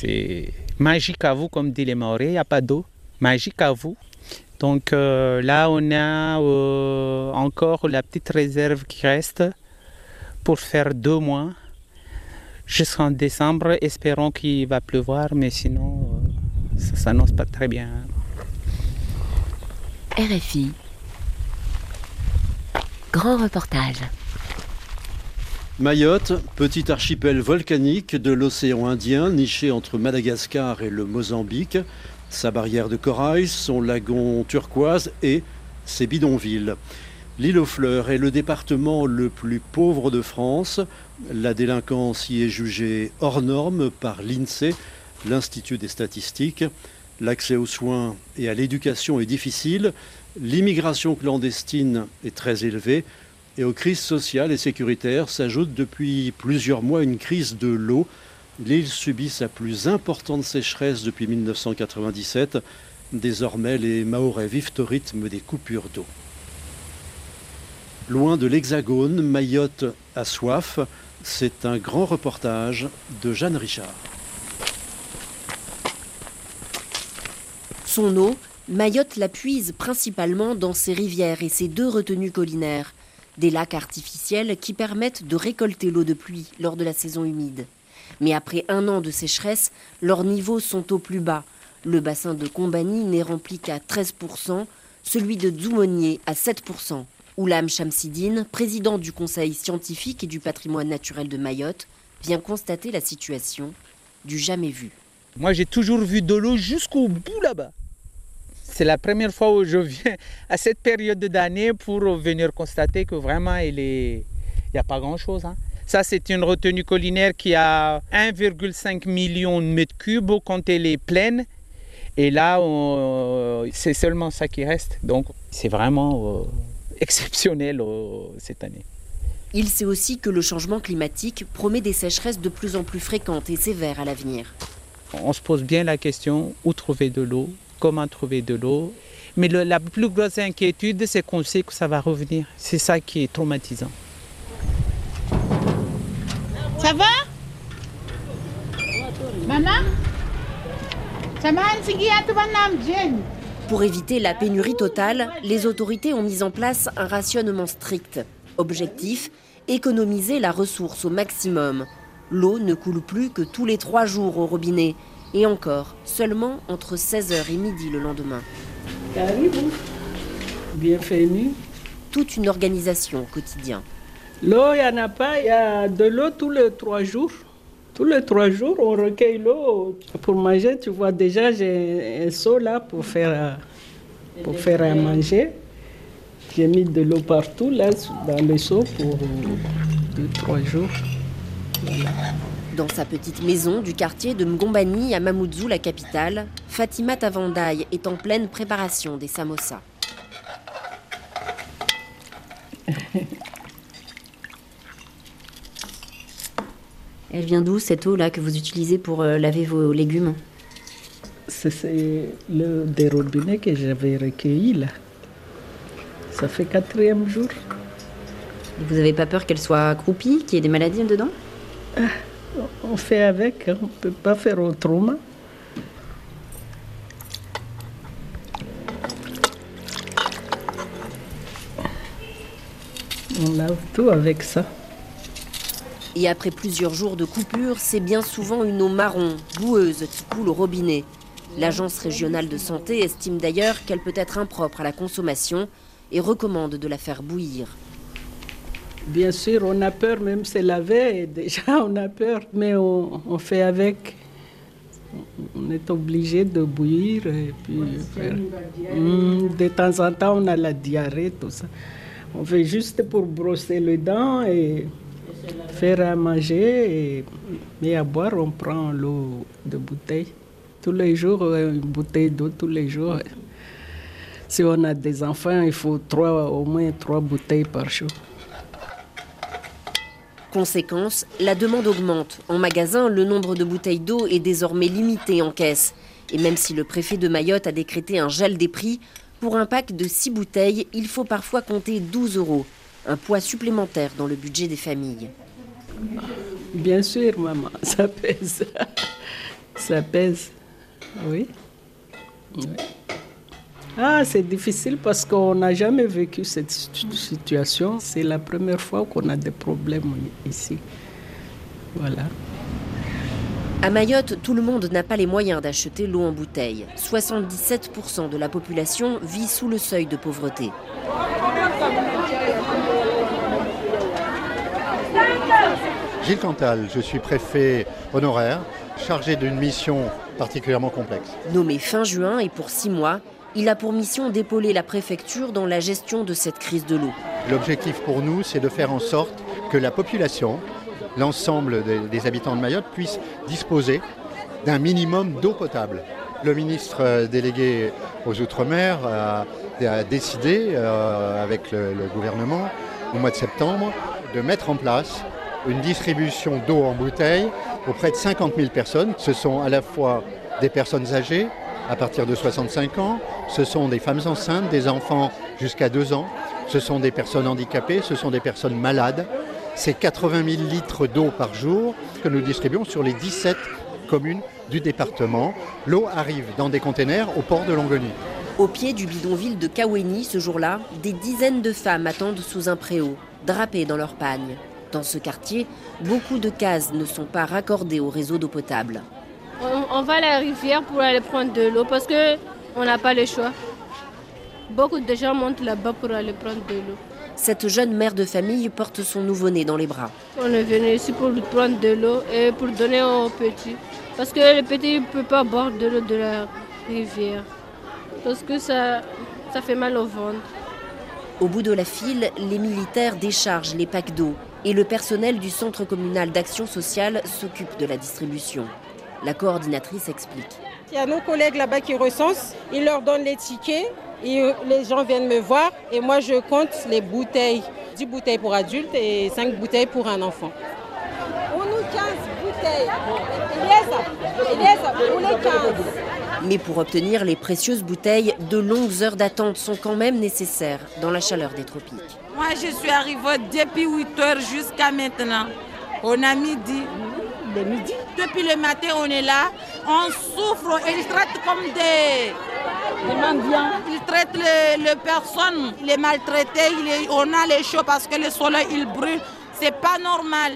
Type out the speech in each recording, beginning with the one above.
C'est magique à vous, comme dit les Maoris, il n'y a pas d'eau. Magique à vous. Donc euh, là, on a euh, encore la petite réserve qui reste pour faire deux mois jusqu'en décembre. Espérons qu'il va pleuvoir, mais sinon, euh, ça s'annonce pas très bien. RFI. Grand reportage. Mayotte, petit archipel volcanique de l'océan Indien, niché entre Madagascar et le Mozambique, sa barrière de corail, son lagon turquoise et ses bidonvilles. L'île aux fleurs est le département le plus pauvre de France. La délinquance y est jugée hors norme par l'INSEE, l'Institut des statistiques. L'accès aux soins et à l'éducation est difficile. L'immigration clandestine est très élevée et aux crises sociales et sécuritaires s'ajoute depuis plusieurs mois une crise de l'eau. L'île subit sa plus importante sécheresse depuis 1997. Désormais, les Mahorais vivent au rythme des coupures d'eau. Loin de l'Hexagone, Mayotte a soif. C'est un grand reportage de Jeanne Richard. Son eau, Mayotte la puise principalement dans ses rivières et ses deux retenues collinaires des lacs artificiels qui permettent de récolter l'eau de pluie lors de la saison humide. Mais après un an de sécheresse, leurs niveaux sont au plus bas. Le bassin de Combani n'est rempli qu'à 13%, celui de Dzoumonier à 7%. Oulam Chamsidine, président du Conseil scientifique et du patrimoine naturel de Mayotte, vient constater la situation du jamais vu. Moi, j'ai toujours vu de l'eau jusqu'au bout là-bas. C'est la première fois où je viens à cette période d'année pour venir constater que vraiment il n'y a pas grand-chose. Hein. Ça, c'est une retenue collinaire qui a 1,5 million de mètres cubes quand elle est pleine. Et là, c'est seulement ça qui reste. Donc, c'est vraiment euh, exceptionnel euh, cette année. Il sait aussi que le changement climatique promet des sécheresses de plus en plus fréquentes et sévères à l'avenir. On se pose bien la question où trouver de l'eau comment trouver de l'eau. Mais la plus grosse inquiétude, c'est qu'on sait que ça va revenir. C'est ça qui est traumatisant. Ça va? Maman? Pour éviter la pénurie totale, les autorités ont mis en place un rationnement strict. Objectif économiser la ressource au maximum. L'eau ne coule plus que tous les trois jours au robinet et encore, seulement entre 16h et midi le lendemain. Bienvenue. Toute une organisation au quotidien. L'eau, il n'y en a pas, il y a de l'eau tous les trois jours. Tous les trois jours, on recueille l'eau pour manger. Tu vois, déjà, j'ai un seau là pour faire, pour faire à manger. J'ai mis de l'eau partout là, dans le seau pour deux, trois jours. Voilà. Dans sa petite maison du quartier de Mgombani à Mamoudzou, la capitale, Fatima Tavandaï est en pleine préparation des samosas. Elle vient d'où cette eau là que vous utilisez pour euh, laver vos légumes? C'est le des robinets que j'avais recueilli là. Ça fait quatrième jour. Vous n'avez pas peur qu'elle soit accroupie, qu'il y ait des maladies dedans? Ah, on fait avec, hein. on ne peut pas faire autrement. On lave tout avec ça. Et après plusieurs jours de coupure, c'est bien souvent une eau marron, boueuse, qui coule au robinet. L'Agence régionale de santé estime d'ailleurs qu'elle peut être impropre à la consommation et recommande de la faire bouillir. Bien sûr, on a peur, même se laver, déjà on a peur, mais on, fait avec. On est obligé de bouillir et puis hmm, de temps en temps, on a la diarrhée, tout ça. On fait juste pour brosser les dents et faire à manger. Et, mais à boire, on prend l'eau de bouteille. Tous les jours, une bouteille d'eau tous les jours. Si on a des enfants, il faut trois, au moins trois bouteilles par jour. Conséquence, la demande augmente. En magasin, le nombre de bouteilles d'eau est désormais limité en caisse. Et même si le préfet de Mayotte a décrété un gel des prix, pour un pack de 6 bouteilles, il faut parfois compter 12 euros. Un poids supplémentaire dans le budget des familles. Bien sûr, maman, ça pèse. Ça pèse, oui. Ah, c'est difficile parce qu'on n'a jamais vécu cette situation. C'est la première fois qu'on a des problèmes ici. Voilà. À Mayotte, tout le monde n'a pas les moyens d'acheter l'eau en bouteille. 77% de la population vit sous le seuil de pauvreté. Gilles Cantal, je suis préfet honoraire, chargé d'une mission particulièrement complexe. Nommé fin juin et pour six mois, il a pour mission d'épauler la préfecture dans la gestion de cette crise de l'eau. L'objectif pour nous, c'est de faire en sorte que la population, l'ensemble des, habitants de Mayotte puissent disposer d'un minimum d'eau potable. Le ministre euh, délégué aux Outre-mer a, décidé, euh, avec le, le gouvernement, au mois de septembre, de mettre en place une distribution d'eau en bouteille auprès de 50 000 personnes. Ce sont à la fois des personnes âgées, à partir de 65 ans, ce sont des femmes enceintes, des enfants jusqu'à 2 ans, ce sont des personnes handicapées, ce sont des personnes malades. C'est 80 000 litres d'eau par jour que nous distribuons sur les 17 communes du département. L'eau arrive dans des containers au port de Longoni. Au pied du bidonville de Kaweni, ce jour-là, des dizaines de femmes attendent sous un préau, drapées dans leur pagne. Dans ce quartier, beaucoup de cases ne sont pas raccordées au réseau d'eau potable. On, va à la rivière pour aller prendre de l'eau parce qu'on n'a pas le choix. Beaucoup de gens montent là-bas pour aller prendre de l'eau. Cette jeune mère de famille porte son nouveau-né dans les bras. On est venu ici pour prendre de l'eau et pour donner aux petits. Parce que les petits ne peuvent pas boire de l'eau de la rivière. Parce que ça, ça fait mal au ventre. Au bout de la file, les militaires déchargent les packs d'eau et le personnel du Centre communal d'action sociale s'occupe de la distribution. La coordinatrice explique. Il y a nos collègues là-bas qui recensent, ils leur donnent les tickets et les gens viennent me voir et moi je compte les bouteilles. 10 bouteilles pour adultes et 5 bouteilles pour un enfant. On nous 15 bouteilles. Il y a ça. pour les 15. Mais pour obtenir les précieuses bouteilles, de longues heures d'attente sont quand même nécessaires dans la chaleur des tropiques. Moi, je suis arrivée depuis 8 heures jusqu'à maintenant. On a midi. Le midi Depuis le matin, on est là. On souffre. Ils traitent comme des. Des mendiants. Ils traitent les, personnes, les maltraités. on a les chauds parce que le soleil, il brûle. C'est pas normal.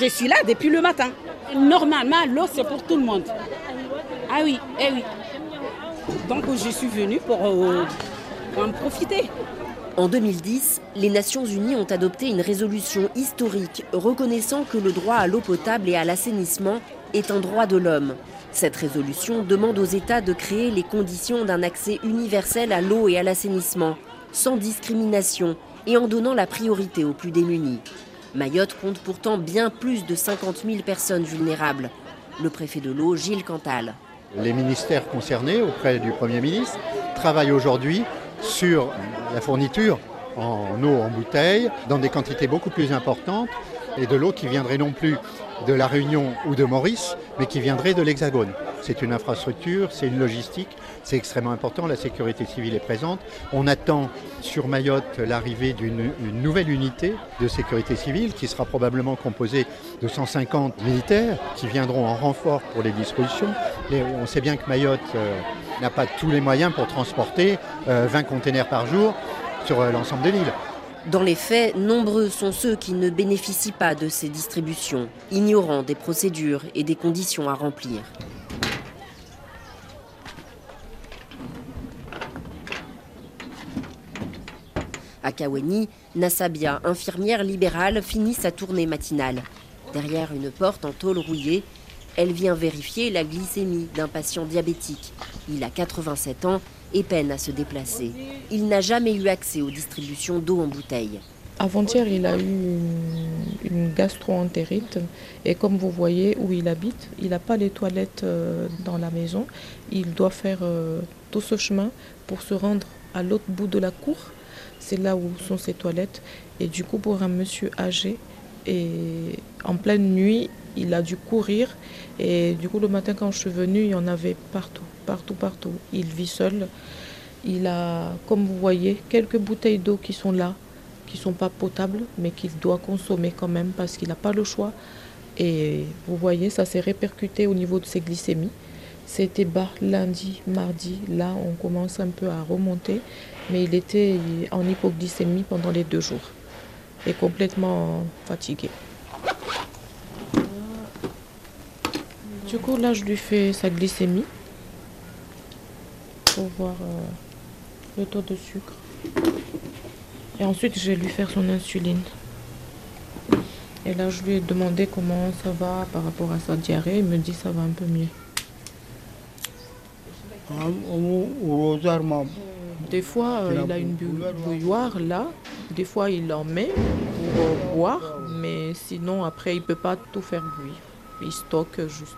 Je suis là depuis le matin. Normalement, l'eau, c'est pour tout le monde. Ah oui, eh oui. Donc je suis venue pour, euh, en profiter. En 2010, les Nations Unies ont adopté une résolution historique reconnaissant que le droit à l'eau potable et à l'assainissement est un droit de l'homme. Cette résolution demande aux États de créer les conditions d'un accès universel à l'eau et à l'assainissement, sans discrimination et en donnant la priorité aux plus démunis. Mayotte compte pourtant bien plus de 50 000 personnes vulnérables. Le préfet de l'eau, Gilles Cantal. Les ministères concernés auprès du Premier ministre travaillent aujourd'hui sur la fourniture en eau en bouteille dans des quantités beaucoup plus importantes et de l'eau qui viendrait non plus de la Réunion ou de Maurice, mais qui viendrait de l'Hexagone. C'est une infrastructure, c'est une logistique, c'est extrêmement important, la sécurité civile est présente. On attend sur Mayotte l'arrivée d'une nouvelle unité de sécurité civile qui sera probablement composée de 150 militaires qui viendront en renfort pour les dispositions. on sait bien que Mayotte euh, n'a pas tous les moyens pour transporter 20 euh, containers par jour sur euh, l'ensemble de l'île. Dans les faits, nombreux sont ceux qui ne bénéficient pas de ces distributions, ignorant des procédures et des conditions à remplir. À Kaweni, Nassabia, infirmière libérale, finit sa tournée matinale. Derrière une porte en tôle rouillée, elle vient vérifier la glycémie d'un patient diabétique. Il a 87 ans et peine à se déplacer. Il n'a jamais eu accès aux distributions d'eau en bouteille. Avant-hier, il a eu une, gastro-entérite et comme vous voyez où il habite, il n'a pas les toilettes euh, dans la maison. Il doit faire euh, tout ce chemin pour se rendre à l'autre bout de la cour. C'est là où sont ses toilettes. Et du coup, pour un monsieur âgé, et en pleine nuit, il a dû courir. Et du coup, le matin, quand je suis venue, il y en avait partout partout, partout. Il vit seul. Il a, comme vous voyez, quelques bouteilles d'eau qui sont là, qui ne sont pas potables, mais qu'il doit consommer quand même parce qu'il n'a pas le choix. Et vous voyez, ça s'est répercuté au niveau de ses glycémies. C'était bas lundi, mardi. Là, on commence un peu à remonter. Mais il était en hypoglycémie pendant les deux jours. Complètement fatigué. Du coup, là, je lui fais sa glycémie pour voir euh, le taux de sucre. Et ensuite, je vais lui faire son insuline. Et là, je lui ai demandé comment ça va par rapport à sa diarrhée. Il me dit ça va un peu mieux. Des fois, euh, il a une bouilloire là. Des fois, il en met pour boire. Mais sinon, après, il ne peut pas tout faire bouillir. Il stocke juste.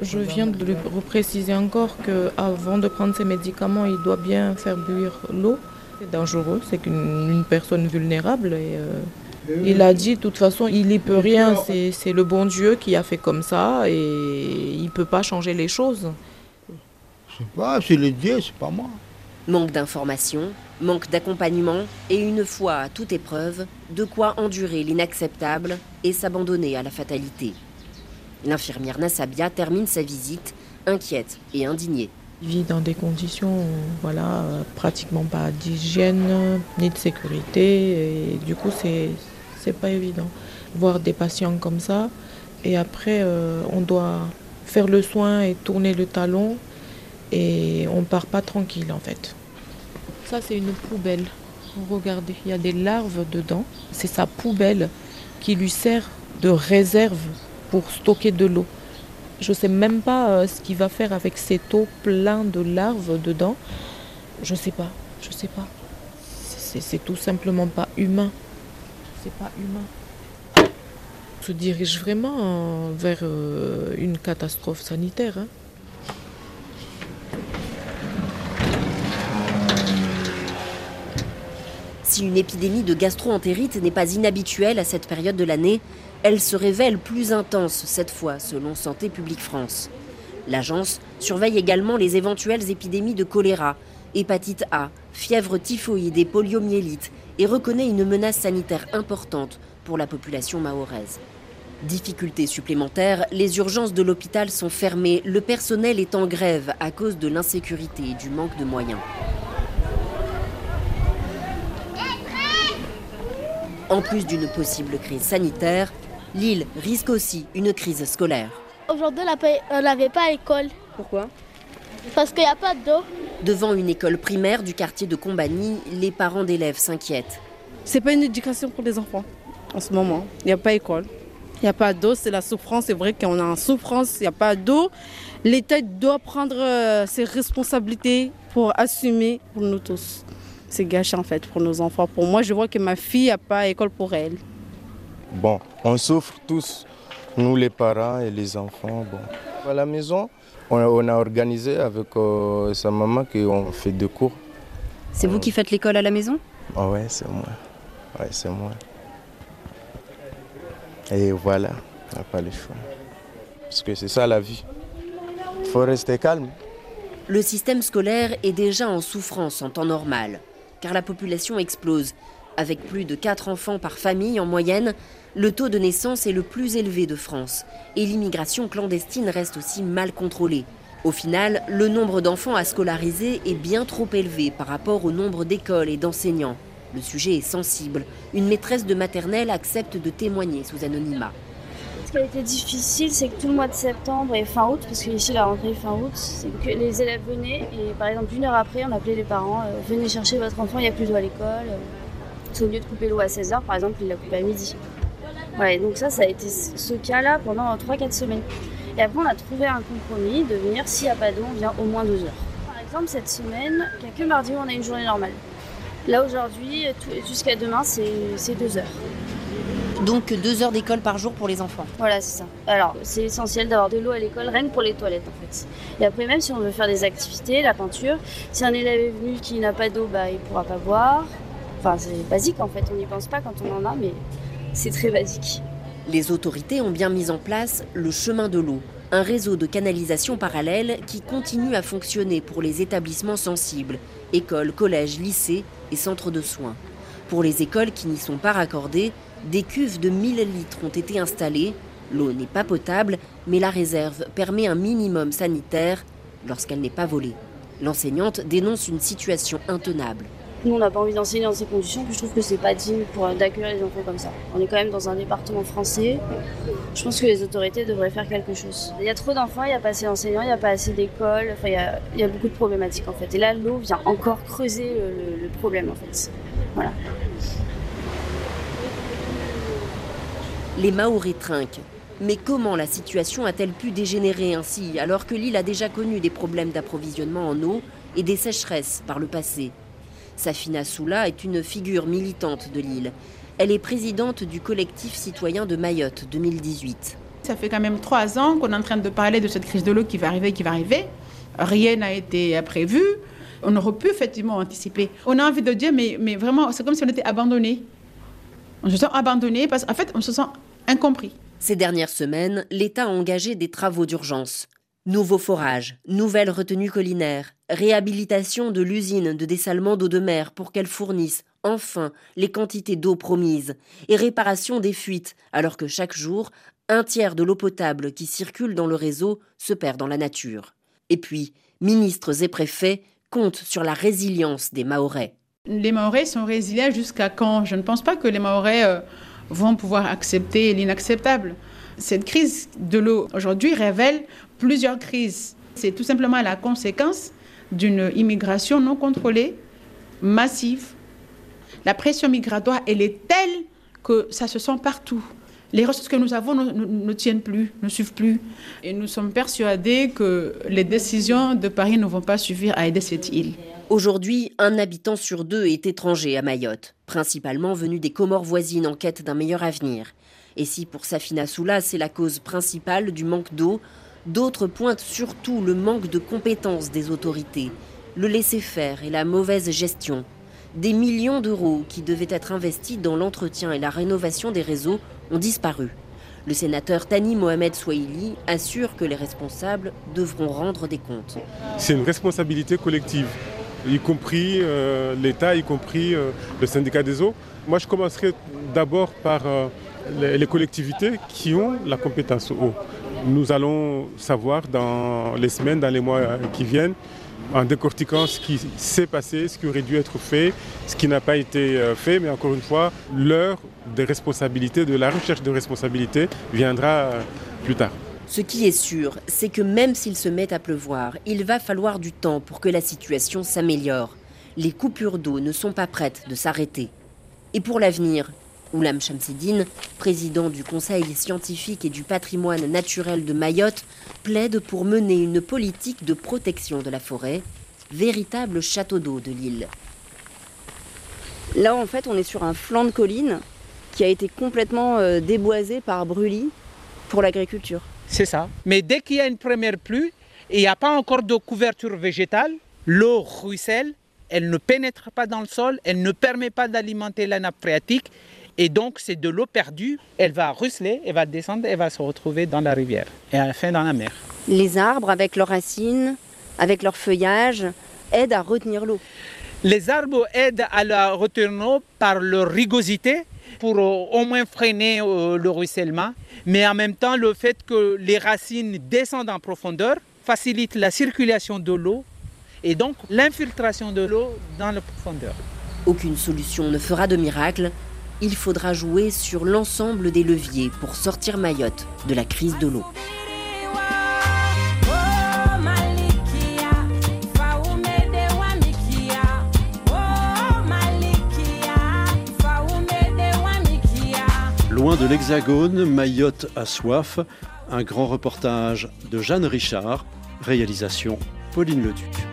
Je viens de lui préciser encore qu'avant de prendre ses médicaments, il doit bien faire bouillir l'eau. C'est dangereux, c'est qu'une personne vulnérable. Et, euh, il a dit, de toute façon, il n'y peut rien, c'est le bon Dieu qui a fait comme ça et il ne peut pas changer les choses. Je sais pas, c'est le Dieu, c'est pas moi. Manque d'informations, manque d'accompagnement et une fois à toute épreuve, de quoi endurer l'inacceptable et s'abandonner à la fatalité. L'infirmière Nassabia termine sa visite inquiète et indignée. Il vit dans des conditions, voilà, pratiquement pas d'hygiène ni de sécurité. Et du coup, c'est, c'est pas évident. Voir des patients comme ça, et après, euh, on doit faire le soin et tourner le talon, et on part pas tranquille en fait. Ça, c'est une poubelle. Regardez, il y a des larves dedans. C'est sa poubelle qui lui sert de réserve pour stocker de l'eau. Je ne sais même pas euh, ce qu'il va faire avec cette eau plein de larves dedans. Je sais pas. Je sais pas. C'est tout simplement pas humain. C'est pas humain. On se dirige vraiment vers euh, une catastrophe sanitaire. Hein. Si une épidémie de gastro-entérite n'est pas inhabituelle à cette période de l'année, elle se révèle plus intense cette fois, selon Santé publique France. L'agence surveille également les éventuelles épidémies de choléra, hépatite A, fièvre typhoïde et poliomyélite et reconnaît une menace sanitaire importante pour la population mahoraise. Difficultés supplémentaires, les urgences de l'hôpital sont fermées, le personnel est en grève à cause de l'insécurité et du manque de moyens. En plus d'une possible crise sanitaire, Lille risque aussi une crise scolaire. Aujourd'hui, on n'avait pas école. Pourquoi? Parce qu'il n'y a pas d'eau. Devant une école primaire du quartier de Combani, les parents d'élèves s'inquiètent. C'est pas une éducation pour les enfants en ce moment. Il n'y a pas d'école. Il n'y a pas d'eau, c'est la souffrance. C'est vrai qu'on a en souffrance, il n'y a pas d'eau. L'État doit prendre euh, ses responsabilités pour assumer pour nous tous. C'est gâché en fait pour nos enfants. Pour moi, je vois que ma fille n'a pas école pour elle. Bon, on souffre tous, nous les parents et les enfants. Bon. À la maison, on a organisé avec euh, sa maman qu'on fait deux cours. C'est vous qui faites l'école à la maison? Ah Ouais, c'est moi. Ouais, c'est moi. Et voilà, on n'a pas le choix. Parce que c'est ça la vie. Il faut rester calme. Le système scolaire est déjà en souffrance en temps normal, car la population explose. Avec plus de 4 enfants par famille en moyenne, le taux de naissance est le plus élevé de France et l'immigration clandestine reste aussi mal contrôlée. Au final, le nombre d'enfants à scolariser est bien trop élevé par rapport au nombre d'écoles et d'enseignants. Le sujet est sensible. Une maîtresse de maternelle accepte de témoigner sous anonymat. Ce qui a été difficile, c'est que tout le mois de septembre et fin août, parce qu'ici la rentrée fin août, c'est que les élèves venaient et par exemple une heure après, on appelait les parents euh, venez chercher votre enfant, il n'y a plus d'eau à l'école. au lieu de couper l'eau à 16h, par exemple, il l'a coupé à midi. Donc ça, ça a été ce cas-là pendant 3-4 semaines. Et après, on a trouvé un compromis de venir, s'il n'y a pas d'eau, on vient au moins 2 heures. Par exemple, cette semaine, il n'y a que mardi où on a une journée normale. Là, aujourd'hui, jusqu'à demain, c'est 2 heures. Donc 2 heures d'école par jour pour les enfants. Voilà, c'est ça. Alors, c'est essentiel d'avoir de l'eau à l'école, rien que pour les toilettes en fait. Et après, même si on veut faire des activités, la peinture, si un élève est venu qui n'a pas d'eau, bah, il ne pourra pas boire. Enfin, c'est basique en fait, on n'y pense pas quand on en a, mais c'est très basique. Les autorités ont bien mis en place le chemin de l'eau, un réseau de canalisation parallèle qui continue à fonctionner pour les établissements sensibles, écoles, collèges, lycées et centres de soins. Pour les écoles qui n'y sont pas raccordées, des cuves de 1000 litres ont été installées. L'eau n'est pas potable, mais la réserve permet un minimum sanitaire lorsqu'elle n'est pas volée. L'enseignante dénonce une situation intenable. Nous, on n'a pas envie d'enseigner dans ces conditions, puis je trouve que c'est pas digne pour d'accueillir les enfants comme ça. On est quand même dans un département français. Je pense que les autorités devraient faire quelque chose. Il y a trop d'enfants, il n'y a pas assez d'enseignants, il n'y a pas assez d'écoles. Enfin, il y, a, beaucoup de problématiques en fait. Et là, l'eau vient encore creuser le, le problème en fait. Voilà. Les Maoris trinquent. Mais comment la situation a-t-elle pu dégénérer ainsi alors que l'île a déjà connu des problèmes d'approvisionnement en eau et des sécheresses par le passé? Safina Soula est une figure militante de l'île. Elle est présidente du collectif citoyen de Mayotte 2018. Ça fait quand même trois ans qu'on est en train de parler de cette crise de l'eau qui va arriver, qui va arriver. Rien n'a été prévu. On aurait pu effectivement anticiper. On a envie de dire, mais, mais vraiment, c'est comme si on était abandonné. On se sent abandonné parce qu'en fait, on se sent incompris. Ces dernières semaines, l'État a engagé des travaux d'urgence. Nouveaux forages, nouvelles retenues collinaires, réhabilitation de l'usine de dessalement d'eau de mer pour qu'elle fournisse enfin les quantités d'eau promises, et réparation des fuites, alors que chaque jour, un tiers de l'eau potable qui circule dans le réseau se perd dans la nature. Et puis, ministres et préfets comptent sur la résilience des Mahorais. Les Mahorais sont résilients jusqu'à quand? Je ne pense pas que les Mahorais euh, vont pouvoir accepter l'inacceptable. Cette crise de l'eau aujourd'hui révèle plusieurs crises. C'est tout simplement la conséquence d'une immigration non contrôlée, massive. La pression migratoire, elle est telle que ça se sent partout. Les ressources que nous avons ne, ne, ne, tiennent plus, ne suivent plus. Et nous sommes persuadés que les décisions de Paris ne vont pas suffire à aider cette île. Aujourd'hui, un habitant sur deux est étranger à Mayotte, principalement venu des Comores voisines en quête d'un meilleur avenir. Et si pour Safina Soula, c'est la cause principale du manque d'eau, d'autres pointent surtout le manque de compétences des autorités, le laisser-faire et la mauvaise gestion. Des millions d'euros qui devaient être investis dans l'entretien et la rénovation des réseaux ont disparu. Le sénateur Tani Mohamed Swahili assure que les responsables devront rendre des comptes. C'est une responsabilité collective y compris euh, l'État, y compris euh, le syndicat des eaux. Moi, je commencerai d'abord par euh, les, les, collectivités qui ont la compétence eau. Nous allons savoir dans les semaines, dans les mois qui viennent, en décortiquant ce qui s'est passé, ce qui aurait dû être fait, ce qui n'a pas été fait. Mais encore une fois, l'heure des responsabilités, de la recherche de responsabilités viendra plus tard. Ce qui est sûr, c'est que même s'il se met à pleuvoir, il va falloir du temps pour que la situation s'améliore. Les coupures d'eau ne sont pas prêtes de s'arrêter. Et pour l'avenir, Oulam Shamsidine, président du Conseil scientifique et du patrimoine naturel de Mayotte, plaide pour mener une politique de protection de la forêt, véritable château d'eau de l'île. Là, en fait, on est sur un flanc de colline qui a été complètement euh, déboisé par brûlis pour l'agriculture. C'est ça. Mais dès qu'il y a une première pluie et il n'y a pas encore de couverture végétale, l'eau ruisselle, elle ne pénètre pas dans le sol, elle ne permet pas d'alimenter la nappe phréatique. Et donc, c'est de l'eau perdue. Elle va ruisseler, elle va descendre, elle va se retrouver dans la rivière et à la fin dans la mer. Les arbres, avec leurs racines, avec leur feuillage, aident à retenir l'eau. Les arbres aident à la retenir l'eau par leur rigosité pour au moins freiner le ruissellement mais en même temps le fait que les racines descendent en profondeur facilite la circulation de l'eau et donc l'infiltration de l'eau dans la profondeur. Aucune solution ne fera de miracle. Il faudra jouer sur l'ensemble des leviers pour sortir Mayotte de la crise de l'eau. Loin de l'Hexagone, Mayotte a soif. Un grand reportage de Jeanne Richard, réalisation Pauline Leduc.